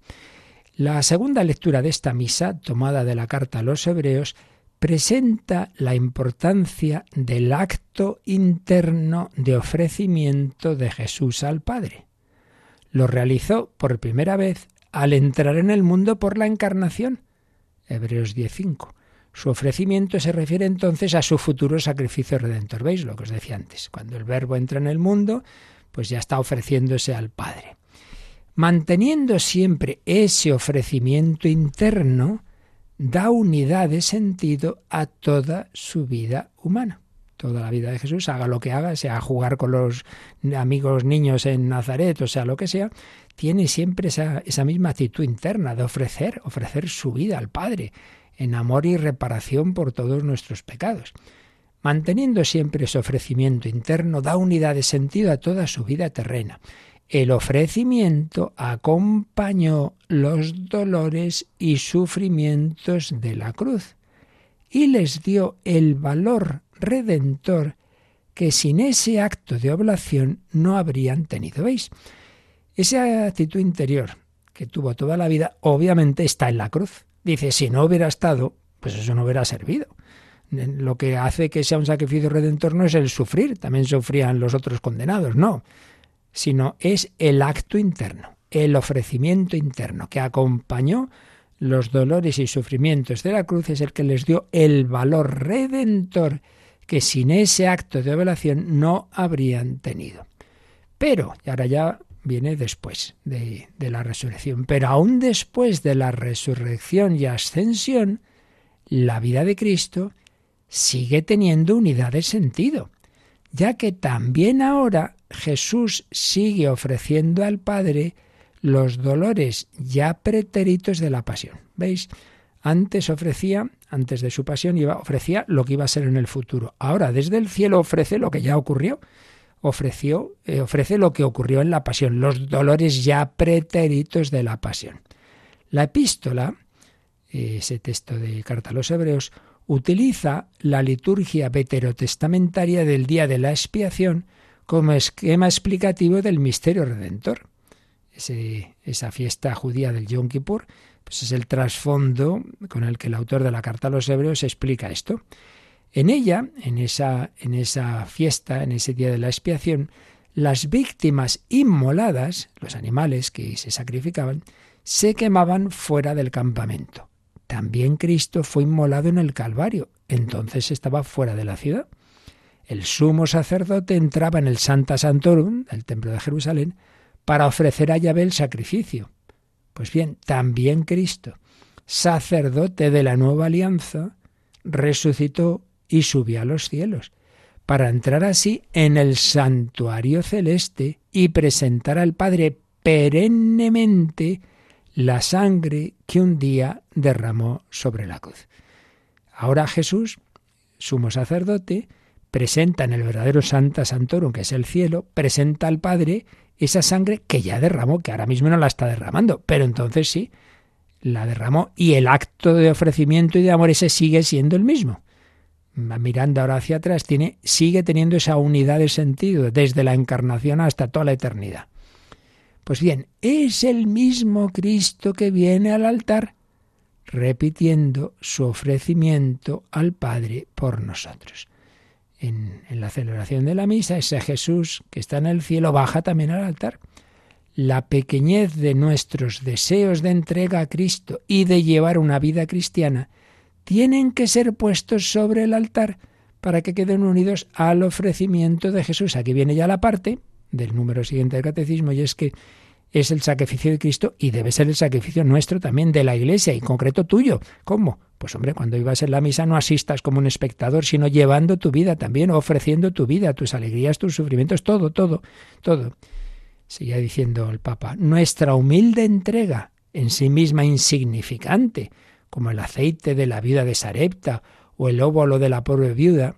la segunda lectura de esta misa, tomada de la carta a los Hebreos, presenta la importancia del acto interno de ofrecimiento de Jesús al Padre. Lo realizó por primera vez al entrar en el mundo por la encarnación. Hebreos 10.5. Su ofrecimiento se refiere entonces a su futuro sacrificio redentor. ¿Veis lo que os decía antes? Cuando el Verbo entra en el mundo, pues ya está ofreciéndose al Padre. Manteniendo siempre ese ofrecimiento interno, da unidad de sentido a toda su vida humana. Toda la vida de Jesús, haga lo que haga, sea jugar con los amigos niños en Nazaret, o sea, lo que sea, tiene siempre esa, esa misma actitud interna de ofrecer, ofrecer su vida al Padre, en amor y reparación por todos nuestros pecados. Manteniendo siempre ese ofrecimiento interno, da unidad de sentido a toda su vida terrena el ofrecimiento acompañó los dolores y sufrimientos de la cruz, y les dio el valor redentor que sin ese acto de oblación no habrían tenido. ¿Veis? Esa actitud interior que tuvo toda la vida obviamente está en la cruz. Dice, si no hubiera estado, pues eso no hubiera servido. Lo que hace que sea un sacrificio redentor no es el sufrir, también sufrían los otros condenados, no, sino es el acto interno, el ofrecimiento interno que acompañó los dolores y sufrimientos de la cruz es el que les dio el valor redentor que sin ese acto de oblación no habrían tenido. Pero, y ahora ya viene después de, de, la resurrección, pero aún después de la resurrección y ascensión, la vida de Cristo sigue teniendo unidad de sentido, ya que también ahora Jesús sigue ofreciendo al Padre los dolores ya pretéritos de la pasión. ¿Veis? Antes ofrecía, antes de su pasión, iba, ofrecía lo que iba a ser en el futuro. Ahora, desde el cielo ofrece lo que ya ocurrió. Ofreció, eh, ofrece lo que ocurrió en la pasión, los dolores ya pretéritos de la pasión. La epístola, ese texto de Carta a los Hebreos, utiliza la liturgia veterotestamentaria del día de la expiación como esquema explicativo del misterio redentor esa fiesta judía del Yom Kippur, pues es el trasfondo con el que el autor de la carta a los hebreos explica esto. En ella, en esa, en esa fiesta, en ese día de la expiación, las víctimas inmoladas, los animales que se sacrificaban, se quemaban fuera del campamento. También Cristo fue inmolado en el Calvario, entonces estaba fuera de la ciudad. El sumo sacerdote entraba en el Santa Santorum, el templo de Jerusalén, para ofrecer a Yahvé el sacrificio. Pues bien, también Cristo, sacerdote de la nueva alianza, resucitó y subió a los cielos, para entrar así en el santuario celeste y presentar al Padre perennemente la sangre que un día derramó sobre la cruz. Ahora Jesús, sumo sacerdote, presenta en el verdadero Santa Santorum, que es el cielo, presenta al Padre esa sangre que ya derramó, que ahora mismo no la está derramando, pero entonces sí, la derramó y el acto de ofrecimiento y de amor ese sigue siendo el mismo. Mirando ahora hacia atrás, tiene, sigue teniendo esa unidad de sentido desde la encarnación hasta toda la eternidad. Pues bien, es el mismo Cristo que viene al altar repitiendo su ofrecimiento al Padre por nosotros en, la celebración de la misa, ese Jesús que está en el cielo baja también al altar. La pequeñez de nuestros deseos de entrega a Cristo y de llevar una vida cristiana tienen que ser puestos sobre el altar para que queden unidos al ofrecimiento de Jesús. Aquí viene ya la parte del número siguiente del catecismo y es que es el sacrificio de Cristo y debe ser el sacrificio nuestro también de la Iglesia y en concreto tuyo. ¿Cómo? Pues hombre, cuando ibas en la misa no asistas como un espectador, sino llevando tu vida también, ofreciendo tu vida, tus alegrías, tus sufrimientos, todo, todo, todo. Seguía diciendo el Papa, nuestra humilde entrega, en sí misma insignificante, como el aceite de la viuda de Sarepta o el óvulo de la pobre viuda,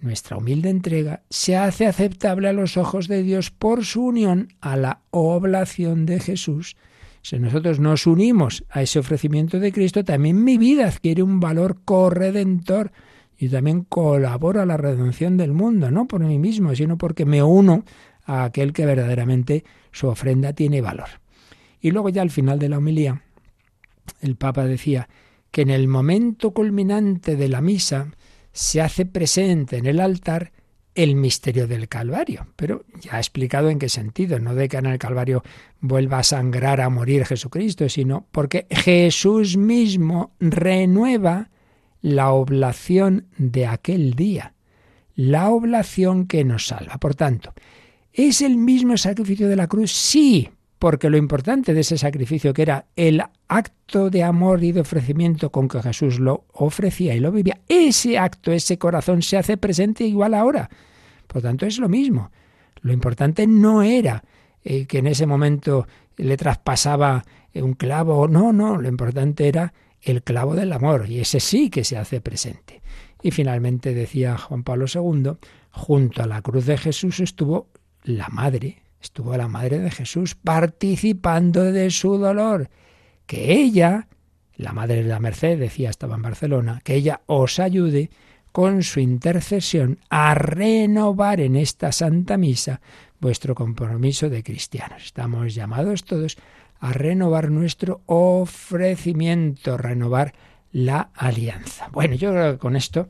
nuestra humilde entrega se hace aceptable a los ojos de Dios por su unión a la oblación de Jesús si nosotros nos unimos a ese ofrecimiento de Cristo, también mi vida adquiere un valor corredentor y también colaboro a la redención del mundo, no por mí mismo, sino porque me uno a aquel que verdaderamente su ofrenda tiene valor. Y luego ya al final de la homilía, el Papa decía que en el momento culminante de la misa se hace presente en el altar el misterio del Calvario. Pero ya ha explicado en qué sentido, no de que en el Calvario vuelva a sangrar, a morir Jesucristo, sino porque Jesús mismo renueva la oblación de aquel día, la oblación que nos salva. Por tanto, ¿es el mismo sacrificio de la cruz? Sí, porque lo importante de ese sacrificio, que era el acto de amor y de ofrecimiento con que Jesús lo ofrecía y lo vivía, ese acto, ese corazón se hace presente igual ahora. Por tanto, es lo mismo. Lo importante no era eh, que en ese momento le traspasaba eh, un clavo, no, no, lo importante era el clavo del amor, y ese sí que se hace presente. Y finalmente decía Juan Pablo II, junto a la cruz de Jesús estuvo la madre, estuvo la madre de Jesús participando de su dolor, que ella la Madre de la Merced decía, estaba en Barcelona, que ella os ayude con su intercesión a renovar en esta Santa Misa vuestro compromiso de cristianos. Estamos llamados todos a renovar nuestro ofrecimiento, renovar la alianza. Bueno, yo creo que con esto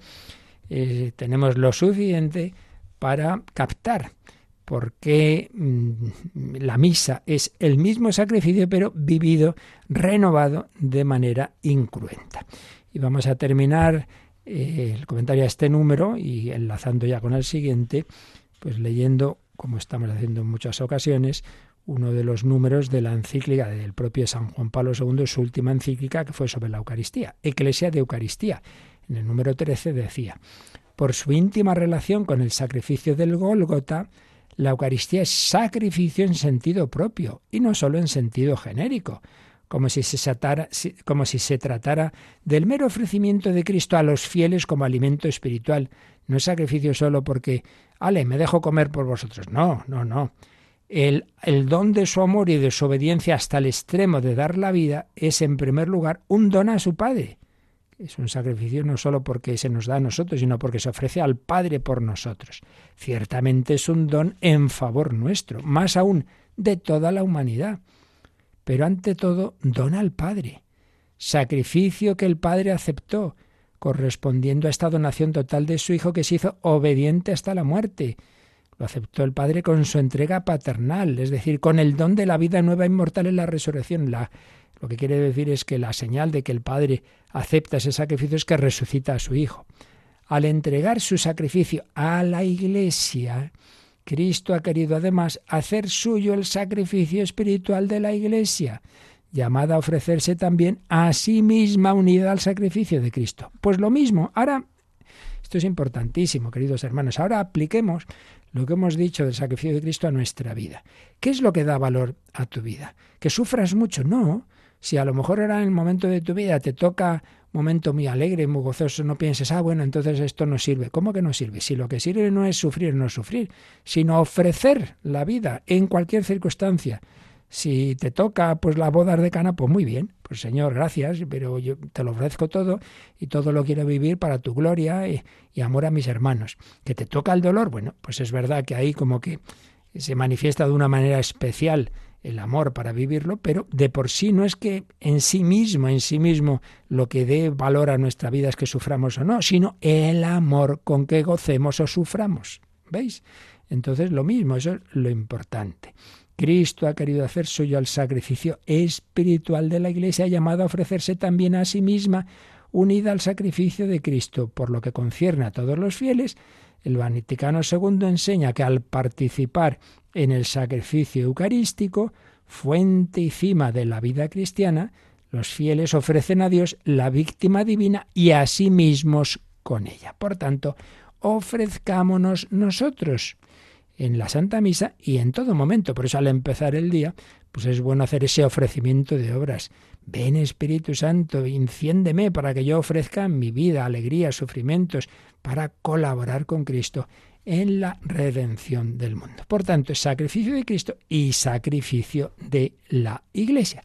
eh, tenemos lo suficiente para captar por qué mm, la misa es el mismo sacrificio pero vivido, renovado de manera incruenta. Y vamos a terminar eh, el comentario a este número y enlazando ya con el siguiente, pues leyendo, como estamos haciendo en muchas ocasiones, uno de los números de la encíclica del propio San Juan Pablo II, su última encíclica, que fue sobre la Eucaristía, Eclesia de Eucaristía. En el número 13 decía, por su íntima relación con el sacrificio del Gólgota, la Eucaristía es sacrificio en sentido propio y no solo en sentido genérico, como si, se tratara del mero ofrecimiento de Cristo a los fieles como alimento espiritual. No es sacrificio solo porque, ale, me dejo comer por vosotros. No, no, no. El, el, don de su amor y de su obediencia hasta el extremo de dar la vida es, en primer lugar, un don a su Padre. Es un sacrificio no solo porque se nos da a nosotros, sino porque se ofrece al Padre por nosotros. Ciertamente es un don en favor nuestro, más aún de toda la humanidad. Pero ante todo, don al Padre. Sacrificio que el Padre aceptó, correspondiendo a esta donación total de su Hijo que se hizo obediente hasta la muerte lo aceptó el Padre con su entrega paternal, es decir, con el don de la vida nueva inmortal en la resurrección. La, lo que quiere decir es que la señal de que el Padre acepta ese sacrificio es que resucita a su Hijo. Al entregar su sacrificio a la Iglesia, Cristo ha querido además hacer suyo el sacrificio espiritual de la Iglesia, llamada a ofrecerse también a sí misma unida al sacrificio de Cristo. Pues lo mismo, ahora, esto es importantísimo, queridos hermanos, ahora apliquemos lo que hemos dicho del sacrificio de Cristo a nuestra vida. ¿Qué es lo que da valor a tu vida? ¿Que sufras mucho? No. Si a lo mejor era en el momento de tu vida te toca un momento muy alegre, muy gozoso, no pienses, ah, bueno, entonces esto no sirve. ¿Cómo que no sirve? Si lo que sirve no es sufrir, no sufrir, sino ofrecer la vida en cualquier circunstancia. Si te toca pues la boda de cana, pues muy bien, pues Señor, gracias, pero yo te lo ofrezco todo y todo lo quiero vivir para tu gloria y, y amor a mis hermanos. Que te toca el dolor, bueno, pues es verdad que ahí como que se manifiesta de una manera especial el amor para vivirlo, pero de por sí no es que en sí mismo, en sí mismo, lo que dé valor a nuestra vida es que suframos o no, sino el amor con que gocemos o suframos. ¿Veis? Entonces lo mismo, eso es lo importante. Cristo ha querido hacer suyo al sacrificio espiritual de la Iglesia, llamado a ofrecerse también a sí misma, unida al sacrificio de Cristo. Por lo que concierne a todos los fieles, el Vaticano II enseña que al participar en el sacrificio eucarístico, fuente y cima de la vida cristiana, los fieles ofrecen a Dios la víctima divina y a sí mismos con ella. Por tanto, ofrezcámonos nosotros en la Santa Misa y en todo momento. Por eso al empezar el día, pues es bueno hacer ese ofrecimiento de obras. Ven Espíritu Santo, enciéndeme para que yo ofrezca mi vida, alegría, sufrimientos, para colaborar con Cristo en la redención del mundo. Por tanto, sacrificio de Cristo y sacrificio de la Iglesia.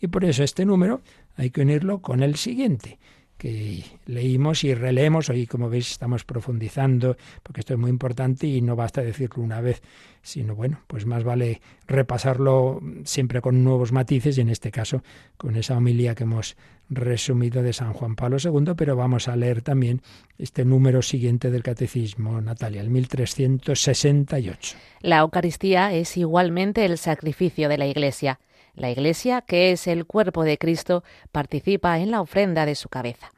Y por eso este número hay que unirlo con el siguiente que leímos y releemos. Hoy, como veis, estamos profundizando, porque esto es muy importante y no basta decirlo una vez, sino bueno, pues más vale repasarlo siempre con nuevos matices y en este caso con esa homilía que hemos resumido de San Juan Pablo II, pero vamos a leer también este número siguiente del Catecismo, Natalia, el 1368. La Eucaristía es igualmente el sacrificio de la Iglesia la Iglesia, que es el cuerpo de Cristo, participa en la ofrenda de su cabeza.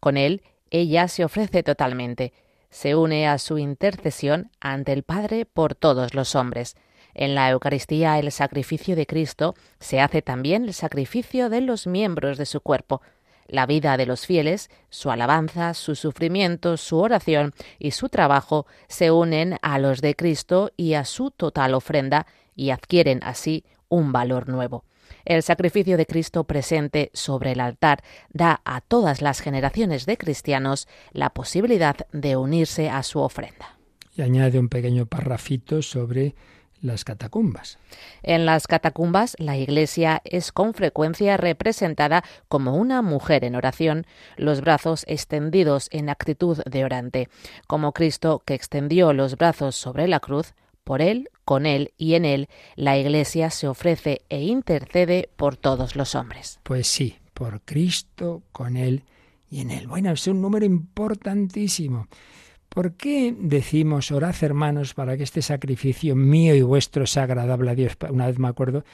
Con él, ella se ofrece totalmente, se une a su intercesión ante el Padre por todos los hombres. En la Eucaristía el sacrificio de Cristo se hace también el sacrificio de los miembros de su cuerpo. La vida de los fieles, su alabanza, su sufrimiento, su oración y su trabajo se unen a los de Cristo y a su total ofrenda y adquieren así un valor nuevo. El sacrificio de Cristo presente sobre el altar da a todas las generaciones de cristianos la posibilidad de unirse a su ofrenda. Y añade un pequeño parrafito sobre las catacumbas. En las catacumbas, la Iglesia es con frecuencia representada como una mujer en oración, los brazos extendidos en actitud de orante, como Cristo que extendió los brazos sobre la cruz, por Él, con Él y en Él, la Iglesia se ofrece e intercede por todos los hombres. Pues sí, por Cristo, con Él y en Él. Bueno, es un número importantísimo. ¿Por qué decimos, orad hermanos, para que este sacrificio mío y vuestro sea agradable a Dios? Una vez me acuerdo,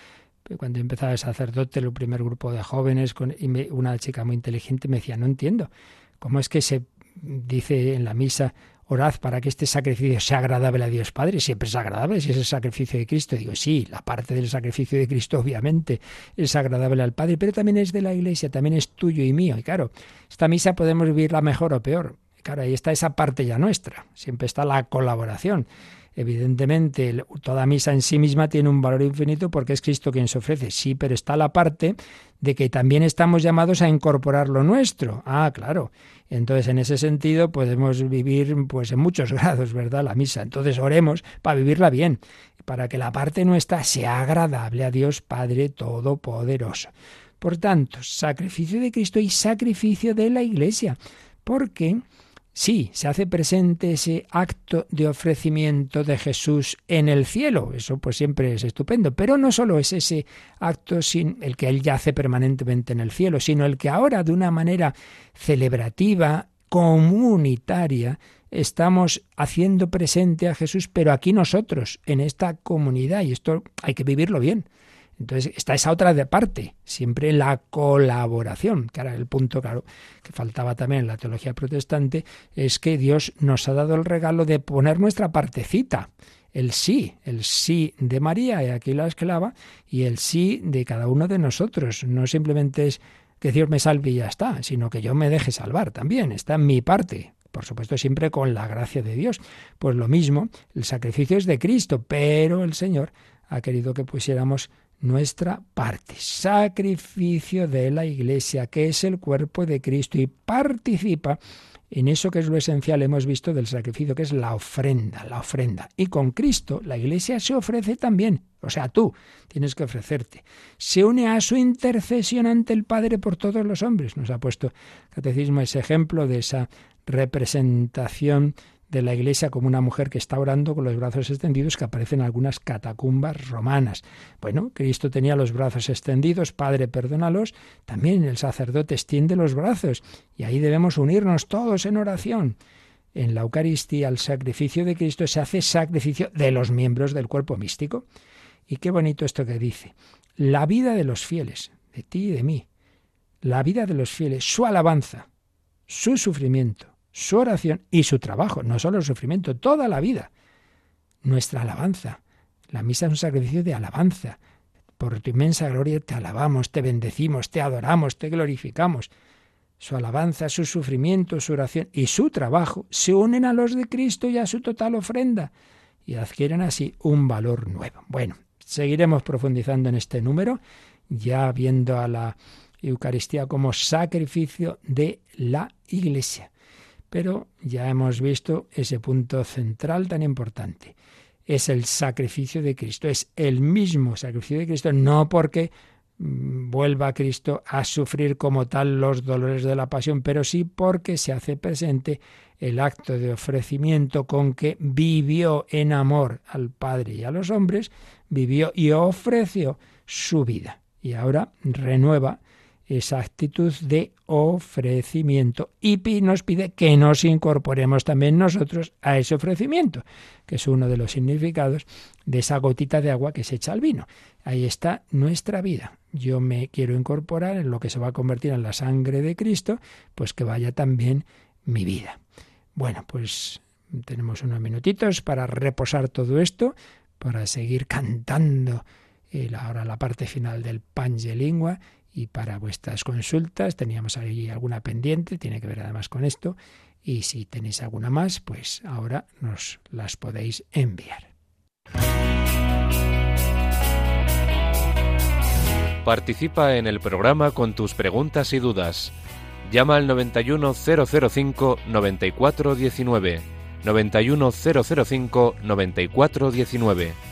cuando empezaba el sacerdote, el primer grupo de jóvenes, con, y una chica muy inteligente me decía, no entiendo, ¿cómo es que se dice en la misa, orad para que este sacrificio sea agradable a Dios Padre? Siempre es agradable si es el sacrificio de Cristo. Digo, sí, la parte del sacrificio de Cristo obviamente es agradable al Padre, pero también es de la Iglesia, también es tuyo y mío. Y claro, esta misa podemos vivirla mejor o peor. Claro, ahí está esa parte ya nuestra, siempre está la colaboración. Evidentemente, toda misa en sí misma tiene un valor infinito porque es Cristo quien se ofrece. Sí, pero está la parte de que también estamos llamados a incorporar lo nuestro. Ah, claro. Entonces, en ese sentido, podemos vivir pues en muchos grados, ¿verdad? La misa. Entonces, oremos para vivirla bien, para que la parte nuestra sea agradable a Dios Padre Todopoderoso. Por tanto, sacrificio de Cristo y sacrificio de la Iglesia. Porque Sí, se hace presente ese acto de ofrecimiento de Jesús en el cielo, eso pues siempre es estupendo, pero no solo es ese acto sin el que él ya hace permanentemente en el cielo, sino el que ahora de una manera celebrativa, comunitaria, estamos haciendo presente a Jesús, pero aquí nosotros, en esta comunidad, y esto hay que vivirlo bien. Entonces está esa otra de parte, siempre la colaboración, que era el punto, claro, que faltaba también en la teología protestante, es que Dios nos ha dado el regalo de poner nuestra partecita, el sí, el sí de María, y aquí la esclava, y el sí de cada uno de nosotros. No simplemente es que Dios me salve y ya está, sino que yo me deje salvar también, está en mi parte, por supuesto siempre con la gracia de Dios. Pues lo mismo, el sacrificio es de Cristo, pero el Señor ha querido que pusiéramos nuestra parte. Sacrificio de la Iglesia, que es el cuerpo de Cristo y participa en eso que es lo esencial, hemos visto del sacrificio, que es la ofrenda, la ofrenda. Y con Cristo la Iglesia se ofrece también, o sea, tú tienes que ofrecerte. Se une a su intercesión ante el Padre por todos los hombres. Nos ha puesto el Catecismo ese ejemplo de esa representación de la iglesia como una mujer que está orando con los brazos extendidos que aparecen en algunas catacumbas romanas. Bueno, Cristo tenía los brazos extendidos, Padre, perdónalos, también el sacerdote extiende los brazos y ahí debemos unirnos todos en oración. En la Eucaristía, el sacrificio de Cristo se hace sacrificio de los miembros del cuerpo místico. Y qué bonito esto que dice. La vida de los fieles, de ti y de mí. La vida de los fieles, su alabanza, su sufrimiento, su oración y su trabajo, no solo el sufrimiento, toda la vida. Nuestra alabanza. La misa es un sacrificio de alabanza. Por tu inmensa gloria te alabamos, te bendecimos, te adoramos, te glorificamos. Su alabanza, su sufrimiento, su oración y su trabajo se unen a los de Cristo y a su total ofrenda y adquieren así un valor nuevo. Bueno, seguiremos profundizando en este número, ya viendo a la Eucaristía como sacrificio de la Iglesia. Pero ya hemos visto ese punto central tan importante. Es el sacrificio de Cristo, es el mismo sacrificio de Cristo, no porque mm, vuelva Cristo a sufrir como tal los dolores de la pasión, pero sí porque se hace presente el acto de ofrecimiento con que vivió en amor al Padre y a los hombres, vivió y ofreció su vida. Y ahora renueva esa actitud de ofrecimiento y nos pide que nos incorporemos también nosotros a ese ofrecimiento, que es uno de los significados de esa gotita de agua que se echa al vino. Ahí está nuestra vida. Yo me quiero incorporar en lo que se va a convertir en la sangre de Cristo, pues que vaya también mi vida. Bueno, pues tenemos unos minutitos para reposar todo esto, para seguir cantando ahora la parte final del Pange Lingua y para vuestras consultas teníamos ahí alguna pendiente, tiene que ver además con esto, y si tenéis alguna más, pues ahora nos las podéis enviar. Participa en el programa con tus preguntas y dudas. Llama al 91005 9419.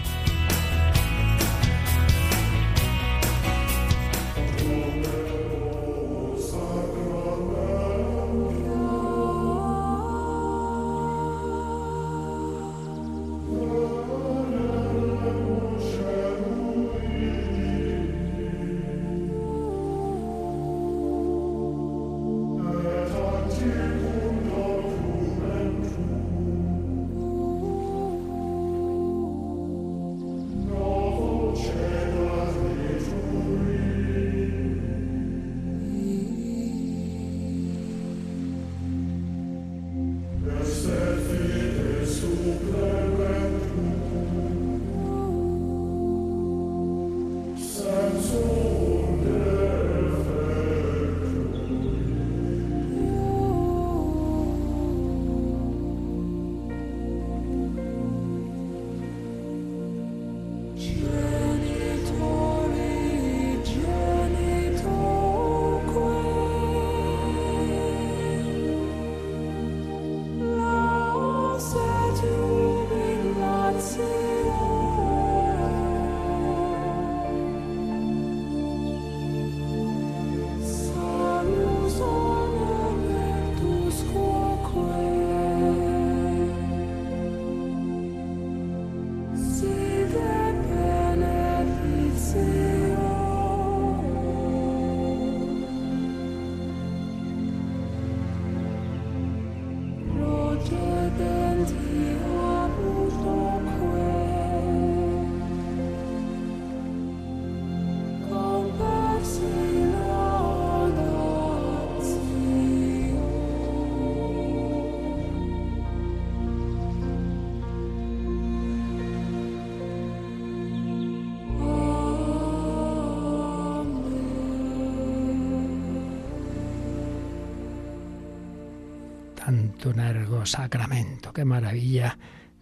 tanto largo sacramento, qué maravilla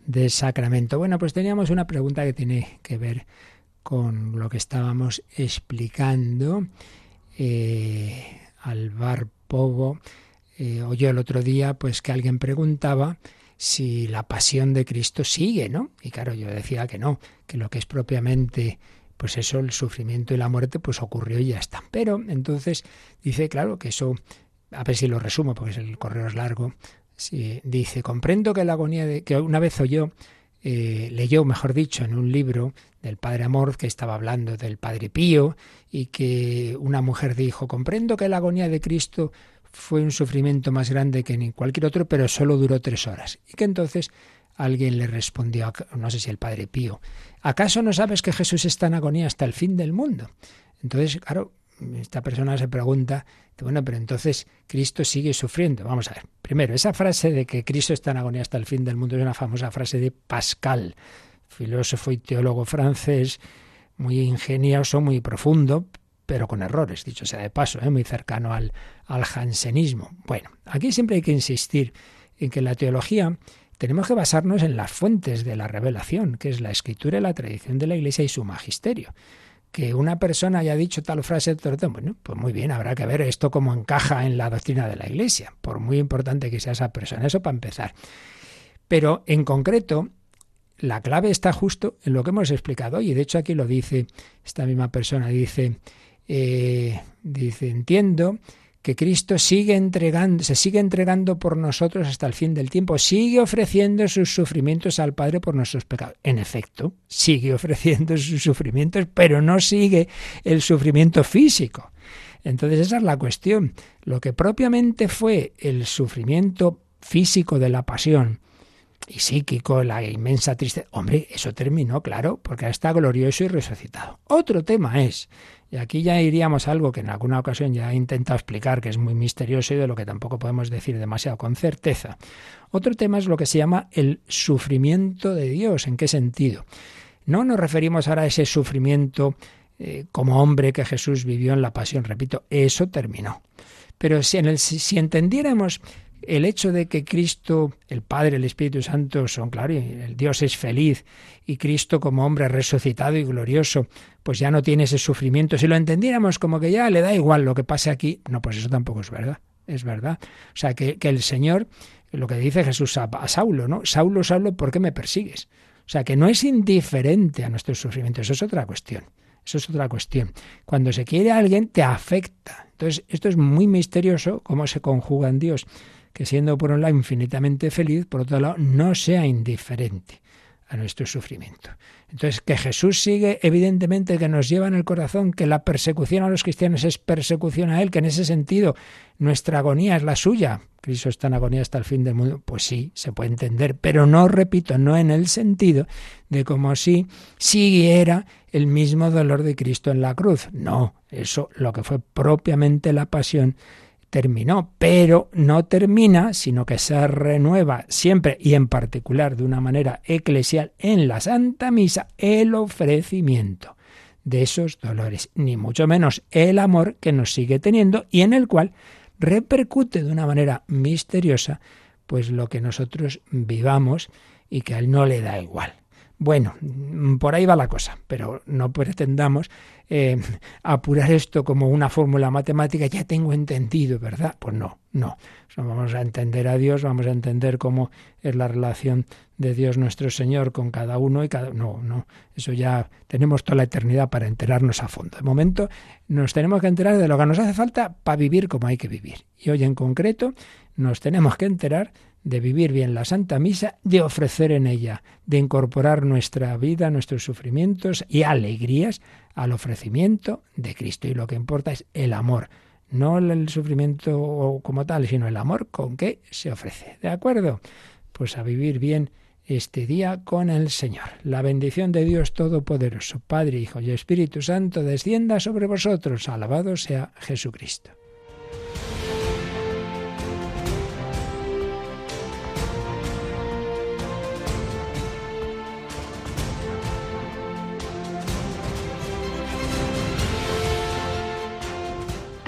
de sacramento. Bueno, pues teníamos una pregunta que tiene que ver con lo que estábamos explicando. Eh, Alvar Povo eh, oyó el otro día pues que alguien preguntaba si la pasión de Cristo sigue, ¿no? Y claro, yo decía que no, que lo que es propiamente pues eso, el sufrimiento y la muerte, pues ocurrió y ya está. Pero entonces dice, claro, que eso a ver si lo resumo porque el correo es largo, dice, comprendo que la agonía de, que una vez oyó, eh, leyó, mejor dicho, en un libro del Padre Amor que estaba hablando del Padre Pío y que una mujer dijo, comprendo que la agonía de Cristo fue un sufrimiento más grande que en cualquier otro, pero solo duró tres horas. Y que entonces alguien le respondió, no sé si el Padre Pío, ¿acaso no sabes que Jesús está en agonía hasta el fin del mundo? Entonces, claro, esta persona se pregunta, bueno, pero entonces Cristo sigue sufriendo. Vamos a ver. Primero, esa frase de que Cristo está en agonía hasta el fin del mundo es una famosa frase de Pascal, filósofo y teólogo francés, muy ingenioso, muy profundo, pero con errores, dicho sea de paso, ¿eh? muy cercano al, al jansenismo. Bueno, aquí siempre hay que insistir en que la teología tenemos que basarnos en las fuentes de la revelación, que es la escritura y la tradición de la Iglesia y su magisterio que una persona haya dicho tal frase, bueno, pues muy bien, habrá que ver esto cómo encaja en la doctrina de la Iglesia, por muy importante que sea esa persona, eso para empezar. Pero en concreto, la clave está justo en lo que hemos explicado y de hecho aquí lo dice esta misma persona, dice, eh, dice, entiendo que Cristo sigue se sigue entregando por nosotros hasta el fin del tiempo, sigue ofreciendo sus sufrimientos al Padre por nuestros pecados. En efecto, sigue ofreciendo sus sufrimientos, pero no sigue el sufrimiento físico. Entonces esa es la cuestión. Lo que propiamente fue el sufrimiento físico de la pasión y psíquico, la inmensa tristeza, hombre, eso terminó, claro, porque está glorioso y resucitado. Otro tema es y aquí ya iríamos a algo que en alguna ocasión ya he intentado explicar, que es muy misterioso y de lo que tampoco podemos decir demasiado con certeza. Otro tema es lo que se llama el sufrimiento de Dios. ¿En qué sentido? No nos referimos ahora a ese sufrimiento eh, como hombre que Jesús vivió en la pasión, repito, eso terminó. Pero si, en el, si entendiéramos el hecho de que Cristo, el Padre, el Espíritu Santo son, claro, el Dios es feliz y Cristo como hombre resucitado y glorioso, pues ya no tiene ese sufrimiento. Si lo entendiéramos como que ya le da igual lo que pase aquí, no, pues eso tampoco es verdad, es verdad. O sea, que, el Señor, lo que dice Jesús a, a Saulo, ¿no? Saulo, Saulo, ¿por qué me persigues? O sea, que no es indiferente a nuestros sufrimientos, eso es otra cuestión. Eso es otra cuestión. Cuando se quiere a alguien, te afecta. Entonces, esto es muy misterioso cómo se conjuga en Dios que siendo por un lado infinitamente feliz, por otro lado no sea indiferente a nuestro sufrimiento. Entonces, que Jesús sigue, evidentemente, que nos lleva en el corazón, que la persecución a los cristianos es persecución a Él, que en ese sentido nuestra agonía es la suya. Cristo está en agonía hasta el fin del mundo. Pues sí, se puede entender, pero no, repito, no en el sentido de como si siguiera el mismo dolor de Cristo en la cruz. No, eso lo que fue propiamente la pasión terminó, pero no termina, sino que se renueva siempre y en particular de una manera eclesial en la Santa Misa el ofrecimiento de esos dolores, ni mucho menos el amor que nos sigue teniendo y en el cual repercute de una manera misteriosa pues lo que nosotros vivamos y que a él no le da igual. Bueno, por ahí va la cosa, pero no pretendamos eh, apurar esto como una fórmula matemática, ya tengo entendido, ¿verdad? Pues no, no. vamos a entender a Dios, vamos a entender cómo es la relación de Dios nuestro Señor con cada uno y cada... No, no, eso ya tenemos toda la eternidad para enterarnos a fondo. De momento nos tenemos que enterar de lo que nos hace falta para vivir como hay que vivir. Y hoy en concreto nos tenemos que enterar de vivir bien la Santa Misa, de ofrecer en ella, de incorporar nuestra vida, nuestros sufrimientos y alegrías al ofrecimiento de Cristo. Y lo que importa es el amor, no el sufrimiento como tal, sino el amor con que se ofrece. ¿De acuerdo? Pues a vivir bien este día con el Señor. La bendición de Dios Todopoderoso, Padre, Hijo y Espíritu Santo, descienda sobre vosotros. Alabado sea Jesucristo.